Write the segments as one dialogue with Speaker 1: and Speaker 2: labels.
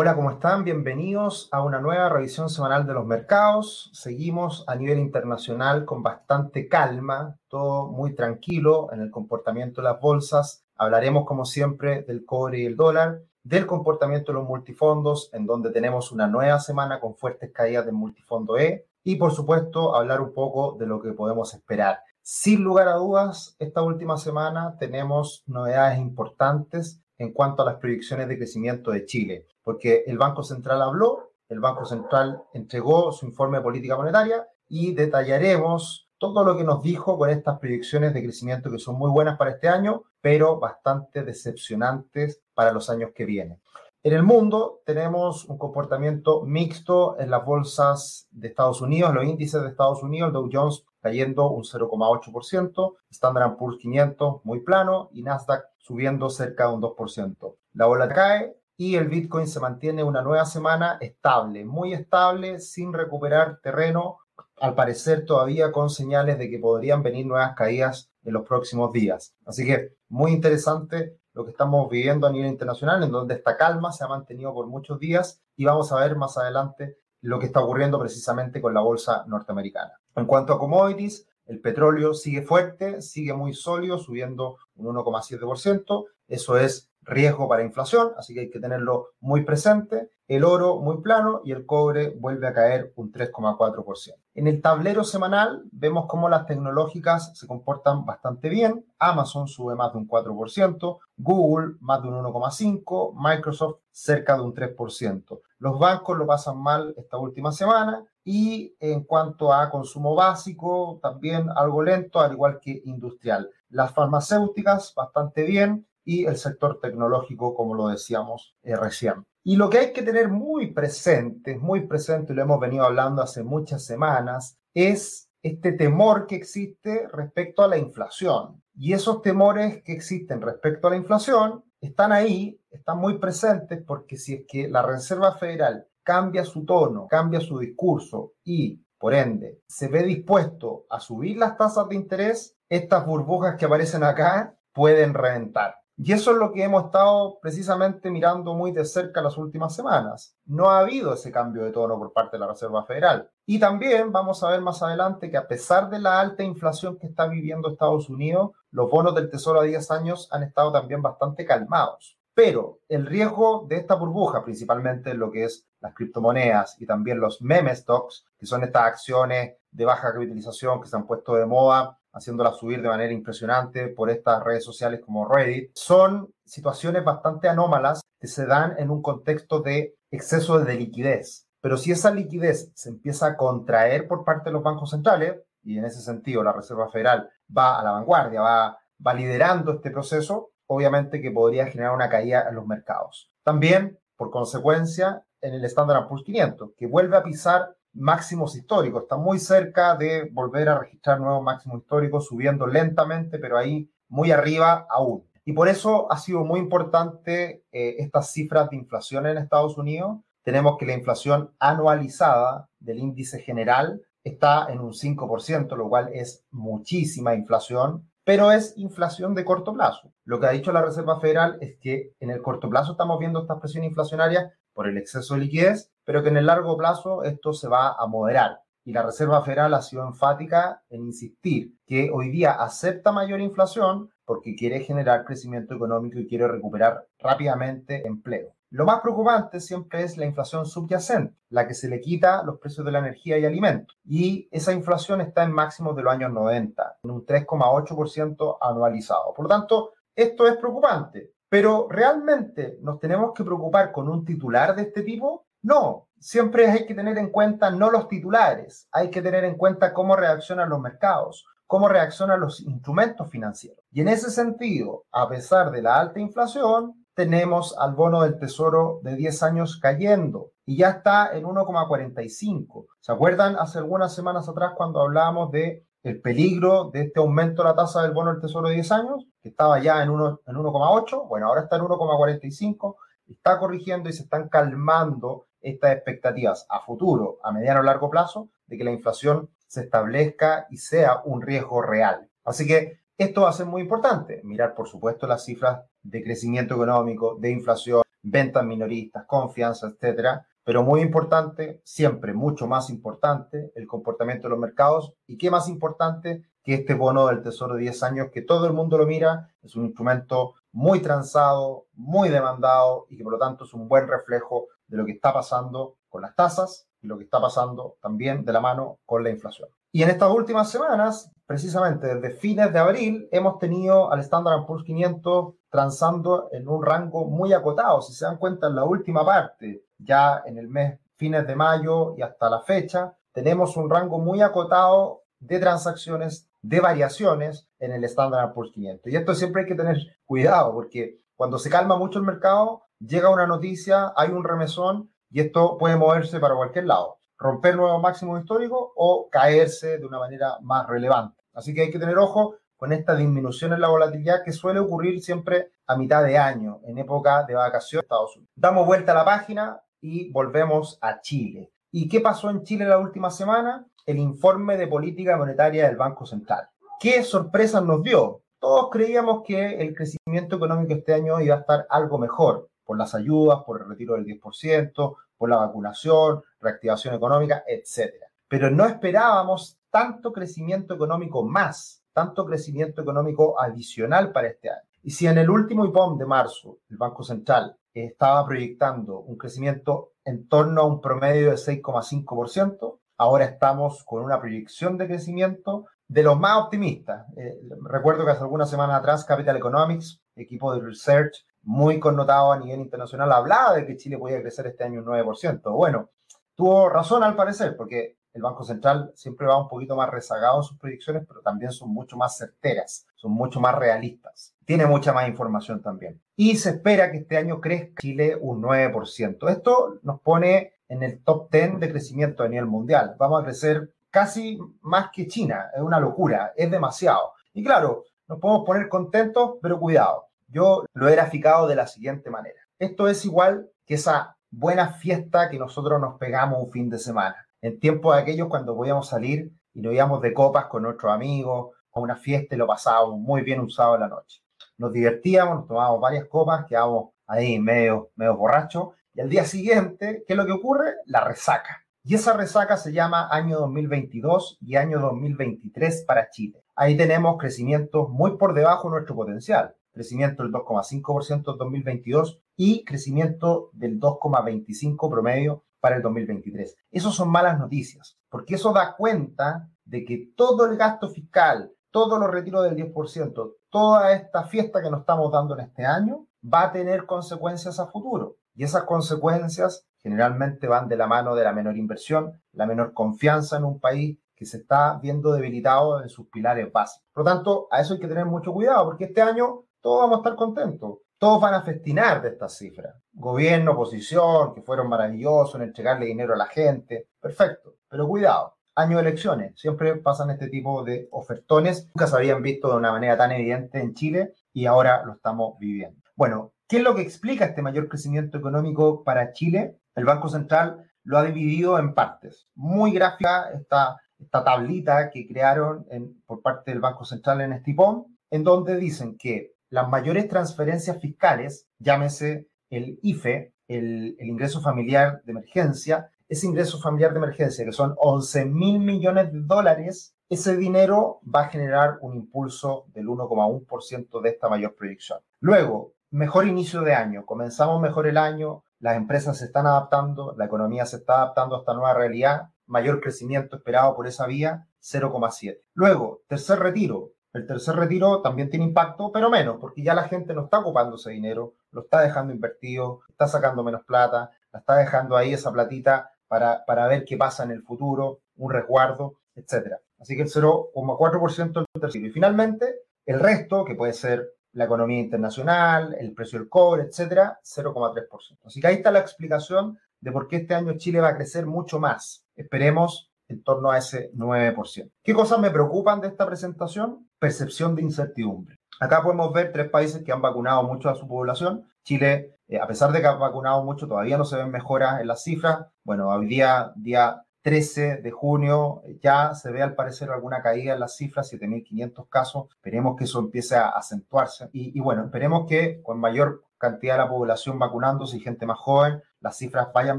Speaker 1: Hola, ¿cómo están? Bienvenidos a una nueva revisión semanal de los mercados. Seguimos a nivel internacional con bastante calma, todo muy tranquilo en el comportamiento de las bolsas. Hablaremos, como siempre, del cobre y el dólar, del comportamiento de los multifondos, en donde tenemos una nueva semana con fuertes caídas del multifondo E, y por supuesto, hablar un poco de lo que podemos esperar. Sin lugar a dudas, esta última semana tenemos novedades importantes en cuanto a las proyecciones de crecimiento de Chile, porque el Banco Central habló, el Banco Central entregó su informe de política monetaria y detallaremos todo lo que nos dijo con estas proyecciones de crecimiento que son muy buenas para este año, pero bastante decepcionantes para los años que vienen. En el mundo tenemos un comportamiento mixto en las bolsas de Estados Unidos, los índices de Estados Unidos, el Dow Jones cayendo un 0,8%, Standard Poor's 500 muy plano y Nasdaq subiendo cerca de un 2%. La bola cae y el Bitcoin se mantiene una nueva semana estable, muy estable, sin recuperar terreno, al parecer todavía con señales de que podrían venir nuevas caídas en los próximos días. Así que muy interesante lo que estamos viviendo a nivel internacional, en donde esta calma se ha mantenido por muchos días y vamos a ver más adelante lo que está ocurriendo precisamente con la bolsa norteamericana. En cuanto a commodities, el petróleo sigue fuerte, sigue muy sólido, subiendo un 1,7%. Eso es riesgo para inflación, así que hay que tenerlo muy presente. El oro muy plano y el cobre vuelve a caer un 3,4%. En el tablero semanal vemos cómo las tecnológicas se comportan bastante bien. Amazon sube más de un 4%, Google más de un 1,5%, Microsoft cerca de un 3%. Los bancos lo pasan mal esta última semana y en cuanto a consumo básico, también algo lento, al igual que industrial. Las farmacéuticas bastante bien y el sector tecnológico, como lo decíamos eh, recién. Y lo que hay que tener muy presente, muy presente, y lo hemos venido hablando hace muchas semanas, es este temor que existe respecto a la inflación. Y esos temores que existen respecto a la inflación están ahí, están muy presentes, porque si es que la Reserva Federal cambia su tono, cambia su discurso y, por ende, se ve dispuesto a subir las tasas de interés, estas burbujas que aparecen acá pueden reventar. Y eso es lo que hemos estado precisamente mirando muy de cerca las últimas semanas. No ha habido ese cambio de tono por parte de la Reserva Federal. Y también vamos a ver más adelante que a pesar de la alta inflación que está viviendo Estados Unidos, los bonos del Tesoro a 10 años han estado también bastante calmados. Pero el riesgo de esta burbuja, principalmente lo que es las criptomonedas y también los meme stocks, que son estas acciones de baja capitalización que se han puesto de moda haciéndola subir de manera impresionante por estas redes sociales como Reddit, son situaciones bastante anómalas que se dan en un contexto de exceso de liquidez. Pero si esa liquidez se empieza a contraer por parte de los bancos centrales, y en ese sentido la Reserva Federal va a la vanguardia, va, va liderando este proceso, obviamente que podría generar una caída en los mercados. También, por consecuencia, en el Standard Poor's 500, que vuelve a pisar máximos históricos. Está muy cerca de volver a registrar nuevos máximos históricos, subiendo lentamente, pero ahí muy arriba aún. Y por eso ha sido muy importante eh, estas cifras de inflación en Estados Unidos. Tenemos que la inflación anualizada del índice general está en un 5%, lo cual es muchísima inflación, pero es inflación de corto plazo. Lo que ha dicho la Reserva Federal es que en el corto plazo estamos viendo esta presión inflacionaria por el exceso de liquidez, pero que en el largo plazo esto se va a moderar. Y la Reserva Federal ha sido enfática en insistir que hoy día acepta mayor inflación porque quiere generar crecimiento económico y quiere recuperar rápidamente empleo. Lo más preocupante siempre es la inflación subyacente, la que se le quita los precios de la energía y alimentos. Y esa inflación está en máximos de los años 90, en un 3,8% anualizado. Por lo tanto, esto es preocupante. Pero realmente nos tenemos que preocupar con un titular de este tipo? No, siempre hay que tener en cuenta no los titulares, hay que tener en cuenta cómo reaccionan los mercados, cómo reaccionan los instrumentos financieros. Y en ese sentido, a pesar de la alta inflación, tenemos al bono del tesoro de 10 años cayendo y ya está en 1,45. ¿Se acuerdan hace algunas semanas atrás cuando hablábamos de el peligro de este aumento de la tasa del bono del tesoro de 10 años, que estaba ya en 1,8, bueno, ahora está en 1,45, está corrigiendo y se están calmando estas expectativas a futuro, a mediano o largo plazo, de que la inflación se establezca y sea un riesgo real. Así que esto va a ser muy importante, mirar por supuesto las cifras de crecimiento económico, de inflación, ventas minoristas, confianza, etcétera. Pero muy importante, siempre mucho más importante, el comportamiento de los mercados. ¿Y qué más importante que este bono del Tesoro de 10 años, que todo el mundo lo mira? Es un instrumento muy transado, muy demandado y que por lo tanto es un buen reflejo de lo que está pasando con las tasas y lo que está pasando también de la mano con la inflación. Y en estas últimas semanas, precisamente desde fines de abril, hemos tenido al Standard Poor's 500 transando en un rango muy acotado. Si se dan cuenta, en la última parte, ya en el mes fines de mayo y hasta la fecha, tenemos un rango muy acotado de transacciones, de variaciones en el Standard Poor's 500. Y esto siempre hay que tener cuidado porque cuando se calma mucho el mercado, llega una noticia, hay un remesón y esto puede moverse para cualquier lado, romper nuevos máximos históricos o caerse de una manera más relevante. Así que hay que tener ojo con esta disminución en la volatilidad que suele ocurrir siempre a mitad de año, en época de vacaciones en Estados Unidos. Damos vuelta a la página y volvemos a Chile. ¿Y qué pasó en Chile la última semana? El informe de política monetaria del Banco Central. ¿Qué sorpresas nos dio? Todos creíamos que el crecimiento económico este año iba a estar algo mejor, por las ayudas, por el retiro del 10%, por la vacunación, reactivación económica, etc. Pero no esperábamos tanto crecimiento económico más tanto crecimiento económico adicional para este año. Y si en el último IPOM de marzo el Banco Central estaba proyectando un crecimiento en torno a un promedio de 6,5%, ahora estamos con una proyección de crecimiento de los más optimistas. Eh, recuerdo que hace algunas semanas atrás Capital Economics, equipo de research muy connotado a nivel internacional, hablaba de que Chile podía crecer este año un 9%. Bueno, tuvo razón al parecer, porque el Banco Central siempre va un poquito más rezagado en sus predicciones, pero también son mucho más certeras, son mucho más realistas. Tiene mucha más información también. Y se espera que este año crezca Chile un 9%. Esto nos pone en el top 10 de crecimiento a nivel mundial. Vamos a crecer casi más que China. Es una locura, es demasiado. Y claro, nos podemos poner contentos, pero cuidado. Yo lo he graficado de la siguiente manera. Esto es igual que esa buena fiesta que nosotros nos pegamos un fin de semana en tiempos de aquellos cuando podíamos salir y nos íbamos de copas con nuestros amigos a una fiesta y lo pasábamos muy bien usado en la noche. Nos divertíamos, nos tomábamos varias copas, quedábamos ahí medio, medio borrachos y al día siguiente, ¿qué es lo que ocurre? La resaca. Y esa resaca se llama año 2022 y año 2023 para Chile. Ahí tenemos crecimientos muy por debajo de nuestro potencial. Crecimiento del 2,5% en 2022 y crecimiento del 2,25% promedio para el 2023. Eso son malas noticias, porque eso da cuenta de que todo el gasto fiscal, todos los retiros del 10%, toda esta fiesta que nos estamos dando en este año, va a tener consecuencias a futuro. Y esas consecuencias generalmente van de la mano de la menor inversión, la menor confianza en un país que se está viendo debilitado en sus pilares básicos. Por lo tanto, a eso hay que tener mucho cuidado, porque este año todos vamos a estar contentos todos van a festinar de estas cifras. Gobierno, oposición, que fueron maravillosos en entregarle dinero a la gente. Perfecto. Pero cuidado, año de elecciones. Siempre pasan este tipo de ofertones. Nunca se habían visto de una manera tan evidente en Chile y ahora lo estamos viviendo. Bueno, ¿qué es lo que explica este mayor crecimiento económico para Chile? El Banco Central lo ha dividido en partes. Muy gráfica esta, esta tablita que crearon por parte del Banco Central en Estipón, en donde dicen que las mayores transferencias fiscales, llámese el IFE, el, ingreso familiar de emergencia, ese ingreso familiar de emergencia, que son 11 mil millones de dólares, ese dinero va a generar un impulso del 1,1% de esta mayor proyección. Luego, mejor inicio de año. Comenzamos mejor el año, las empresas se están adaptando, la economía se está adaptando a esta nueva realidad, mayor crecimiento esperado por esa vía, 0,7. Luego, tercer retiro, el tercer retiro también tiene impacto, pero menos, porque ya la gente no está ocupando ese dinero, lo está dejando invertido, está sacando menos plata, la está dejando ahí esa platita para, para ver qué pasa en el futuro, un resguardo, etc. Así que el 0,4% del tercero. Y finalmente, el resto, que puede ser la economía internacional, el precio del cobre, etcétera, 0,3%. Así que ahí está la explicación de por qué este año Chile va a crecer mucho más. Esperemos en torno a ese 9%. ¿Qué cosas me preocupan de esta presentación? Percepción de incertidumbre. Acá podemos ver tres países que han vacunado mucho a su población. Chile, eh, a pesar de que ha vacunado mucho, todavía no se ven mejoras en las cifras. Bueno, hoy día, día 13 de junio, ya se ve al parecer alguna caída en las cifras, 7.500 casos. Esperemos que eso empiece a acentuarse. Y, y bueno, esperemos que con mayor cantidad de la población vacunándose y gente más joven, las cifras vayan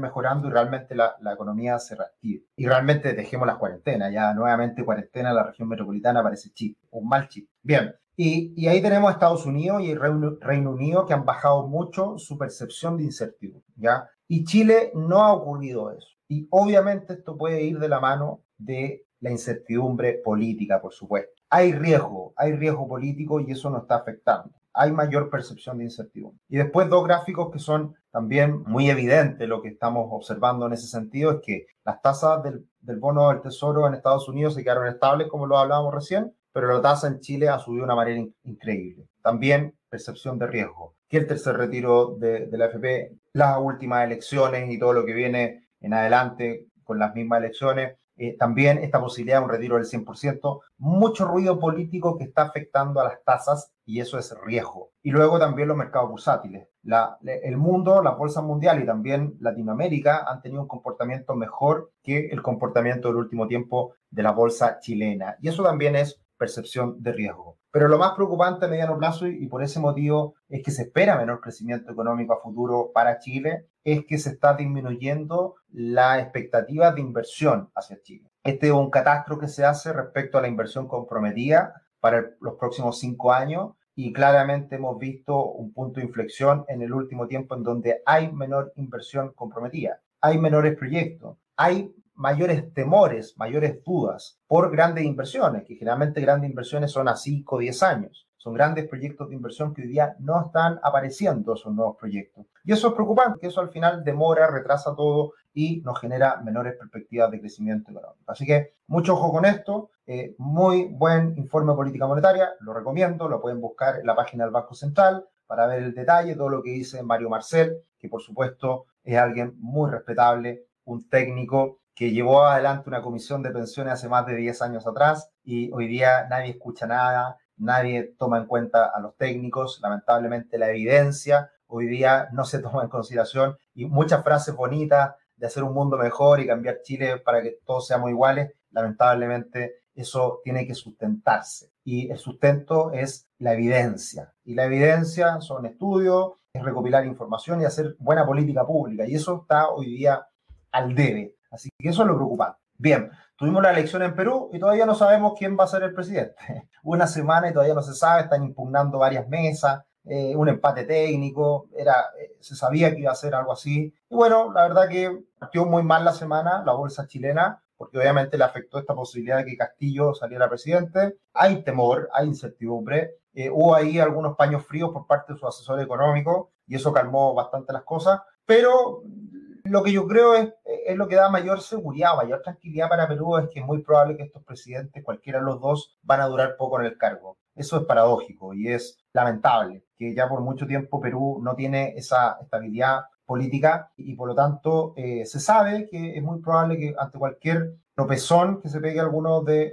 Speaker 1: mejorando y realmente la, economía se reactive. Y realmente dejemos las cuarentenas, ya nuevamente cuarentena en la región metropolitana parece chip, un mal chip. Bien, y, ahí tenemos Estados Unidos y Reino, Reino, Unido que han bajado mucho su percepción de incertidumbre, ¿ya? Y Chile no ha ocurrido eso. Y obviamente esto puede ir de la mano de la incertidumbre política, por supuesto. Hay riesgo, hay riesgo político y eso nos está afectando. Hay mayor percepción de incertidumbre. Y después dos gráficos que son también muy evidentes, lo que estamos observando en ese sentido es que las tasas del, bono del tesoro en Estados Unidos se quedaron estables, como lo hablábamos recién, pero la tasa en Chile ha subido de una manera increíble. También percepción de riesgo. Que el tercer retiro de, de la FP, las últimas elecciones y todo lo que viene en adelante con las mismas elecciones, eh, también esta posibilidad de un retiro del 100%, mucho ruido político que está afectando a las tasas y eso es riesgo. Y luego también los mercados bursátiles. El mundo, la bolsa mundial y también Latinoamérica han tenido un comportamiento mejor que el comportamiento del último tiempo de la bolsa chilena. Y eso también es percepción de riesgo. Pero lo más preocupante a mediano plazo, y por ese motivo es que se espera menor crecimiento económico a futuro para Chile, es que se está disminuyendo la expectativa de inversión hacia Chile. Este es un catastro que se hace respecto a la inversión comprometida para los próximos cinco años y claramente hemos visto un punto de inflexión en el último tiempo en donde hay menor inversión comprometida, hay menores proyectos, hay mayores temores, mayores dudas por grandes inversiones, que generalmente grandes inversiones son a 5 o 10 años. Son grandes proyectos de inversión que hoy día no están apareciendo esos nuevos proyectos. Y eso es preocupante, que eso al final demora, retrasa todo y nos genera menores perspectivas de crecimiento económico. Así que mucho ojo con esto. Eh, muy buen informe de política monetaria, lo recomiendo, lo pueden buscar en la página del Banco Central para ver el detalle, todo lo que dice Mario Marcel, que por supuesto es alguien muy respetable, un técnico que llevó adelante una comisión de pensiones hace más de 10 años atrás y hoy día nadie escucha nada, nadie toma en cuenta a los técnicos, lamentablemente la evidencia hoy día no se toma en consideración y muchas frases bonitas de hacer un mundo mejor y cambiar Chile para que todos seamos iguales, lamentablemente eso tiene que sustentarse. Y el sustento es la evidencia. Y la evidencia son estudios, es recopilar información y hacer buena política pública. Y eso está hoy día al debe. Así que eso es lo preocupante. Bien, tuvimos la elección en Perú y todavía no sabemos quién va a ser el presidente. Una semana y todavía no se sabe, están impugnando varias mesas, eh, un empate técnico, era, eh, se sabía que iba a ser algo así. Y bueno, la verdad que partió muy mal la semana la bolsa chilena, porque obviamente le afectó esta posibilidad de que Castillo saliera presidente. Hay temor, hay incertidumbre. Eh, hubo ahí algunos paños fríos por parte de su asesor económico y eso calmó bastante las cosas, pero lo que yo creo es, es, lo que da mayor seguridad, mayor tranquilidad para Perú, es que es muy probable que estos presidentes, cualquiera de los dos, van a durar poco en el cargo. Eso es paradójico y es lamentable, que ya por mucho tiempo Perú no tiene esa estabilidad política y por lo tanto eh, se sabe que es muy probable que ante cualquier tropezón que se pegue alguno de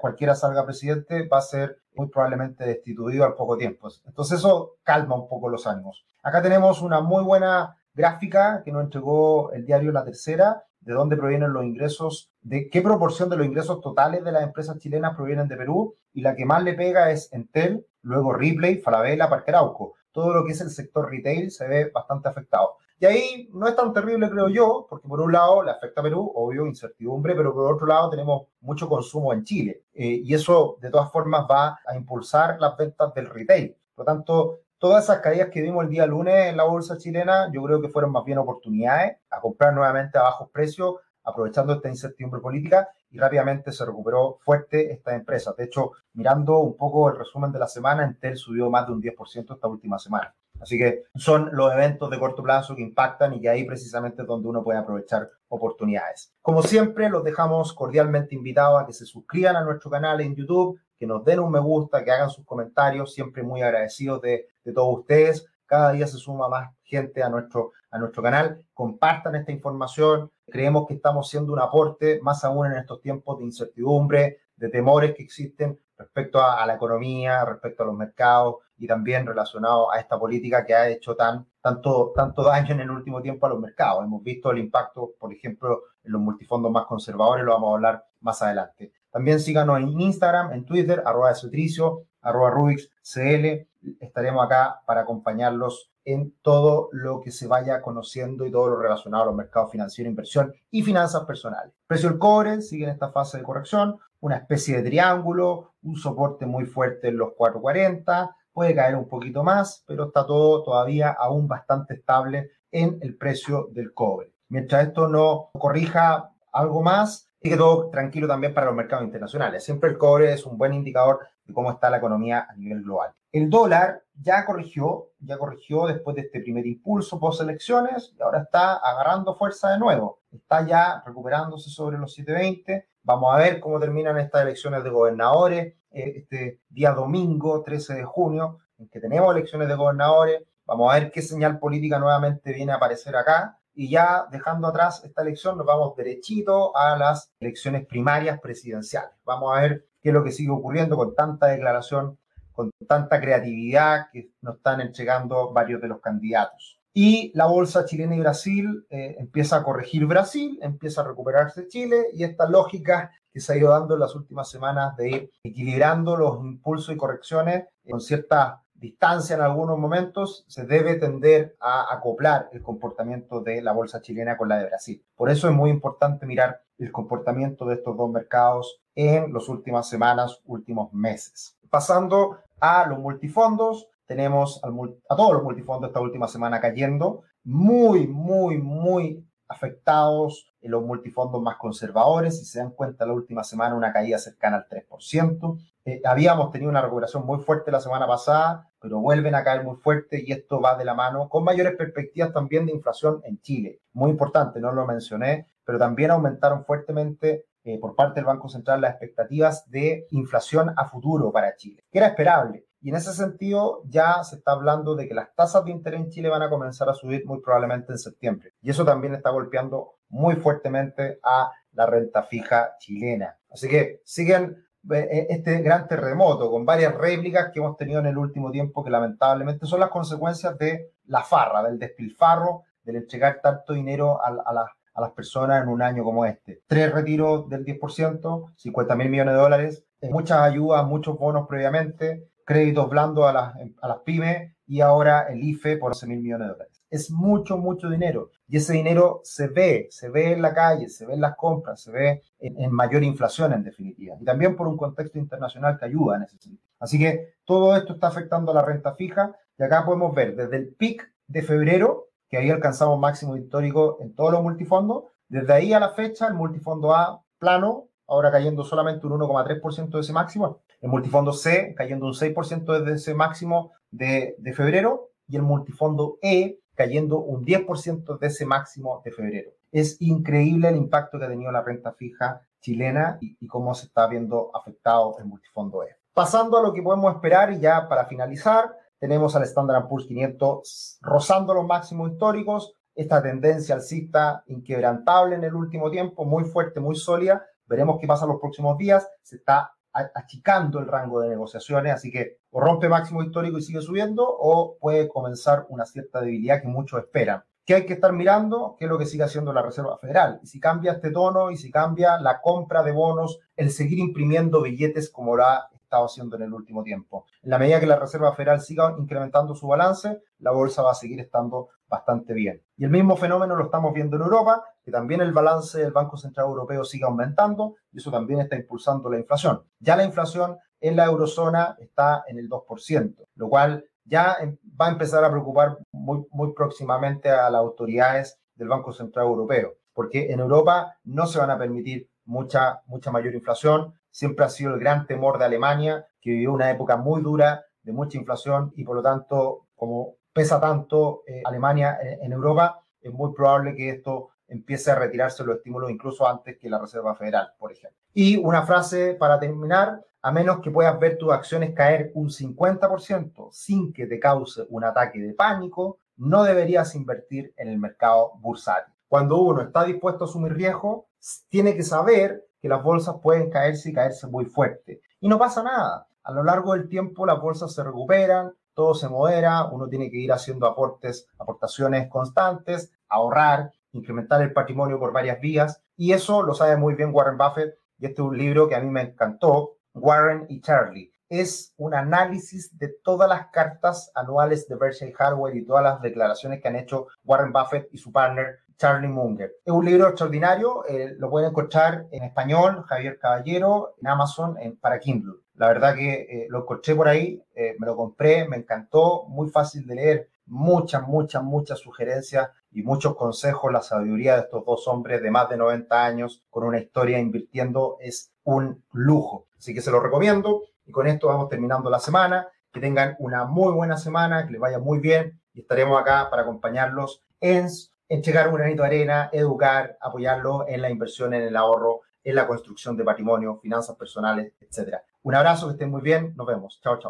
Speaker 1: cualquiera salga presidente va a ser muy probablemente destituido al poco tiempo. Entonces eso calma un poco los ánimos. Acá tenemos una muy buena gráfica que nos entregó el diario La Tercera, de dónde provienen los ingresos, de qué proporción de los ingresos totales de las empresas chilenas provienen de Perú, y la que más le pega es Entel, luego Ripley, Falabella, Parque Arauco. Todo lo que es el sector retail se ve bastante afectado. Y ahí no es tan terrible, creo yo, porque por un lado le afecta a Perú, obvio, incertidumbre, pero por otro lado tenemos mucho consumo en Chile. Eh, y eso, de todas formas, va a impulsar las ventas del retail. Por lo tanto, todas esas caídas que vimos el día lunes en la bolsa chilena, yo creo que fueron más bien oportunidades a comprar nuevamente a bajos precios, aprovechando esta incertidumbre política y rápidamente se recuperó fuerte esta empresa. De hecho, mirando un poco el resumen de la semana, Entel subió más de un 10% esta última semana. Así que son los eventos de corto plazo que impactan y que ahí precisamente es donde uno puede aprovechar oportunidades. Como siempre, los dejamos cordialmente invitados a que se suscriban a nuestro canal en YouTube, que nos den un me gusta, que hagan sus comentarios, siempre muy agradecidos de, de todos ustedes. Cada día se suma más gente a nuestro, a nuestro canal. Compartan esta información. Creemos que estamos siendo un aporte, más aún en estos tiempos de incertidumbre, de temores que existen respecto a, la economía, respecto a los mercados y también relacionado a esta política que ha hecho tan, tanto, tanto daño en el último tiempo a los mercados. Hemos visto el impacto, por ejemplo, en los multifondos más conservadores, lo vamos a hablar más adelante. También síganos en Instagram, en Twitter, arroba Cetricio, arroba RubixCL. Estaremos acá para acompañarlos en todo lo que se vaya conociendo y todo lo relacionado a los mercados financieros, inversión y finanzas personales. precio del cobre sigue en esta fase de corrección, una especie de triángulo, un soporte muy fuerte en los 440, puede caer un poquito más, pero está todo todavía aún bastante estable en el precio del cobre. Mientras esto no corrija algo más, sigue todo tranquilo también para los mercados internacionales. Siempre el cobre es un buen indicador de cómo está la economía a nivel global. El dólar ya corrigió, ya corrigió después de este primer impulso post elecciones y ahora está agarrando fuerza de nuevo. Está ya recuperándose sobre los 720. Vamos a ver cómo terminan estas elecciones de gobernadores eh, este día domingo 13 de junio, en que tenemos elecciones de gobernadores. Vamos a ver qué señal política nuevamente viene a aparecer acá. Y ya dejando atrás esta elección, nos vamos derechito a las elecciones primarias presidenciales. Vamos a ver qué es lo que sigue ocurriendo con tanta declaración con tanta creatividad que nos están entregando varios de los candidatos. Y la bolsa chilena y Brasil eh, empieza a corregir Brasil, empieza a recuperarse Chile y esta lógica que se ha ido dando en las últimas semanas de ir equilibrando los impulsos y correcciones con cierta distancia en algunos momentos, se debe tender a acoplar el comportamiento de la bolsa chilena con la de Brasil. Por eso es muy importante mirar el comportamiento de estos dos mercados en las últimas semanas, últimos meses. Pasando a los multifondos, tenemos a todos los multifondos esta última semana cayendo, muy, muy, muy afectados en los multifondos más conservadores. Si se dan cuenta, la última semana una caída cercana al 3%. Eh, habíamos tenido una recuperación muy fuerte la semana pasada, pero vuelven a caer muy fuerte y esto va de la mano con mayores perspectivas también de inflación en Chile. Muy importante, no lo mencioné, pero también aumentaron fuertemente eh, por parte del Banco Central las expectativas de inflación a futuro para Chile, que era esperable. Y en ese sentido ya se está hablando de que las tasas de interés en Chile van a comenzar a subir muy probablemente en septiembre. Y eso también está golpeando muy fuertemente a la renta fija chilena. Así que siguen este gran terremoto con varias réplicas que hemos tenido en el último tiempo que lamentablemente son las consecuencias de la farra, del despilfarro, del entregar tanto dinero a, a, la, a las personas en un año como este. Tres retiros del 10%, 50 mil millones de dólares, muchas ayudas, muchos bonos previamente, créditos blandos a las, a las pymes y ahora el IFE por 11 mil millones de dólares. Es mucho, mucho dinero. Y ese dinero se ve, se ve en la calle, se ve en las compras, se ve en, mayor inflación en definitiva. Y también por un contexto internacional que ayuda en ese sentido. Así que todo esto está afectando a la renta fija. Y acá podemos ver desde el pic de febrero que ahí alcanzamos máximo histórico en todos los multifondos. Desde ahí a la fecha, el multifondo A plano, ahora cayendo solamente un 1,3% de ese máximo. El multifondo C cayendo un 6% desde ese máximo de, de febrero. Y el multifondo E cayendo un 10% de ese máximo de febrero. Es increíble el impacto que ha tenido la renta fija chilena y, y, cómo se está viendo afectado el multifondo E. Pasando a lo que podemos esperar y ya para finalizar, tenemos al Standard Poor's 500 rozando los máximos históricos, esta tendencia alcista inquebrantable en el último tiempo, muy fuerte, muy sólida. Veremos qué pasa en los próximos días. Se está achicando el rango de negociaciones, así que o rompe máximo histórico y sigue subiendo o puede comenzar una cierta debilidad que muchos esperan. ¿Qué hay que estar mirando? ¿Qué es lo que sigue haciendo la Reserva Federal? Y si cambia este tono y si cambia la compra de bonos, el seguir imprimiendo billetes como lo ha estado haciendo en el último tiempo. En la medida que la Reserva Federal siga incrementando su balance, la bolsa va a seguir estando bastante bien. Y el mismo fenómeno lo estamos viendo en Europa, que también el balance del Banco Central Europeo sigue aumentando y eso también está impulsando la inflación. Ya la inflación en la eurozona está en el 2%, lo cual ya em, va a empezar a preocupar muy, muy próximamente a las autoridades del Banco Central Europeo, porque en Europa no se van a permitir mucha, mucha mayor inflación, siempre ha sido el gran temor de Alemania, que vivió una época muy dura de mucha inflación y por lo tanto, como pesa tanto eh, Alemania en, en, Europa, es muy probable que esto empiece a retirarse los estímulos incluso antes que la Reserva Federal, por ejemplo. Y una frase para terminar, a menos que puedas ver tus acciones caer un 50% sin que te cause un ataque de pánico, no deberías invertir en el mercado bursátil. Cuando uno está dispuesto a asumir riesgo, tiene que saber que las bolsas pueden caerse y caerse muy fuerte. Y no pasa nada. A lo largo del tiempo las bolsas se recuperan, todo se modera, uno tiene que ir haciendo aportes, aportaciones constantes, ahorrar, incrementar el patrimonio por varias vías. Y eso lo sabe muy bien Warren Buffett. Y este es un libro que a mí me encantó, Warren y Charlie. es un análisis de todas las cartas anuales de Berkshire Hathaway y todas las declaraciones que han hecho Warren Buffett y su partner Charlie Munger. Es un libro extraordinario, eh, lo pueden encontrar en español, Javier Caballero, en Amazon, para Kindle. La verdad que eh, lo encontré por ahí, eh, me lo compré, me encantó, muy fácil de leer, muchas, muchas, muchas sugerencias y muchos consejos. La sabiduría de estos dos hombres de más de 90 años con una historia invirtiendo es un lujo. Así que se lo recomiendo. Y con esto vamos terminando la semana. Que tengan una muy buena semana, que les vaya muy bien y estaremos acá para acompañarlos en entregar un granito de arena, educar, apoyarlo en la inversión, en el ahorro, en la construcción de patrimonio, finanzas personales, etcétera. Un abrazo, que estén muy bien, nos vemos. Chao, chao.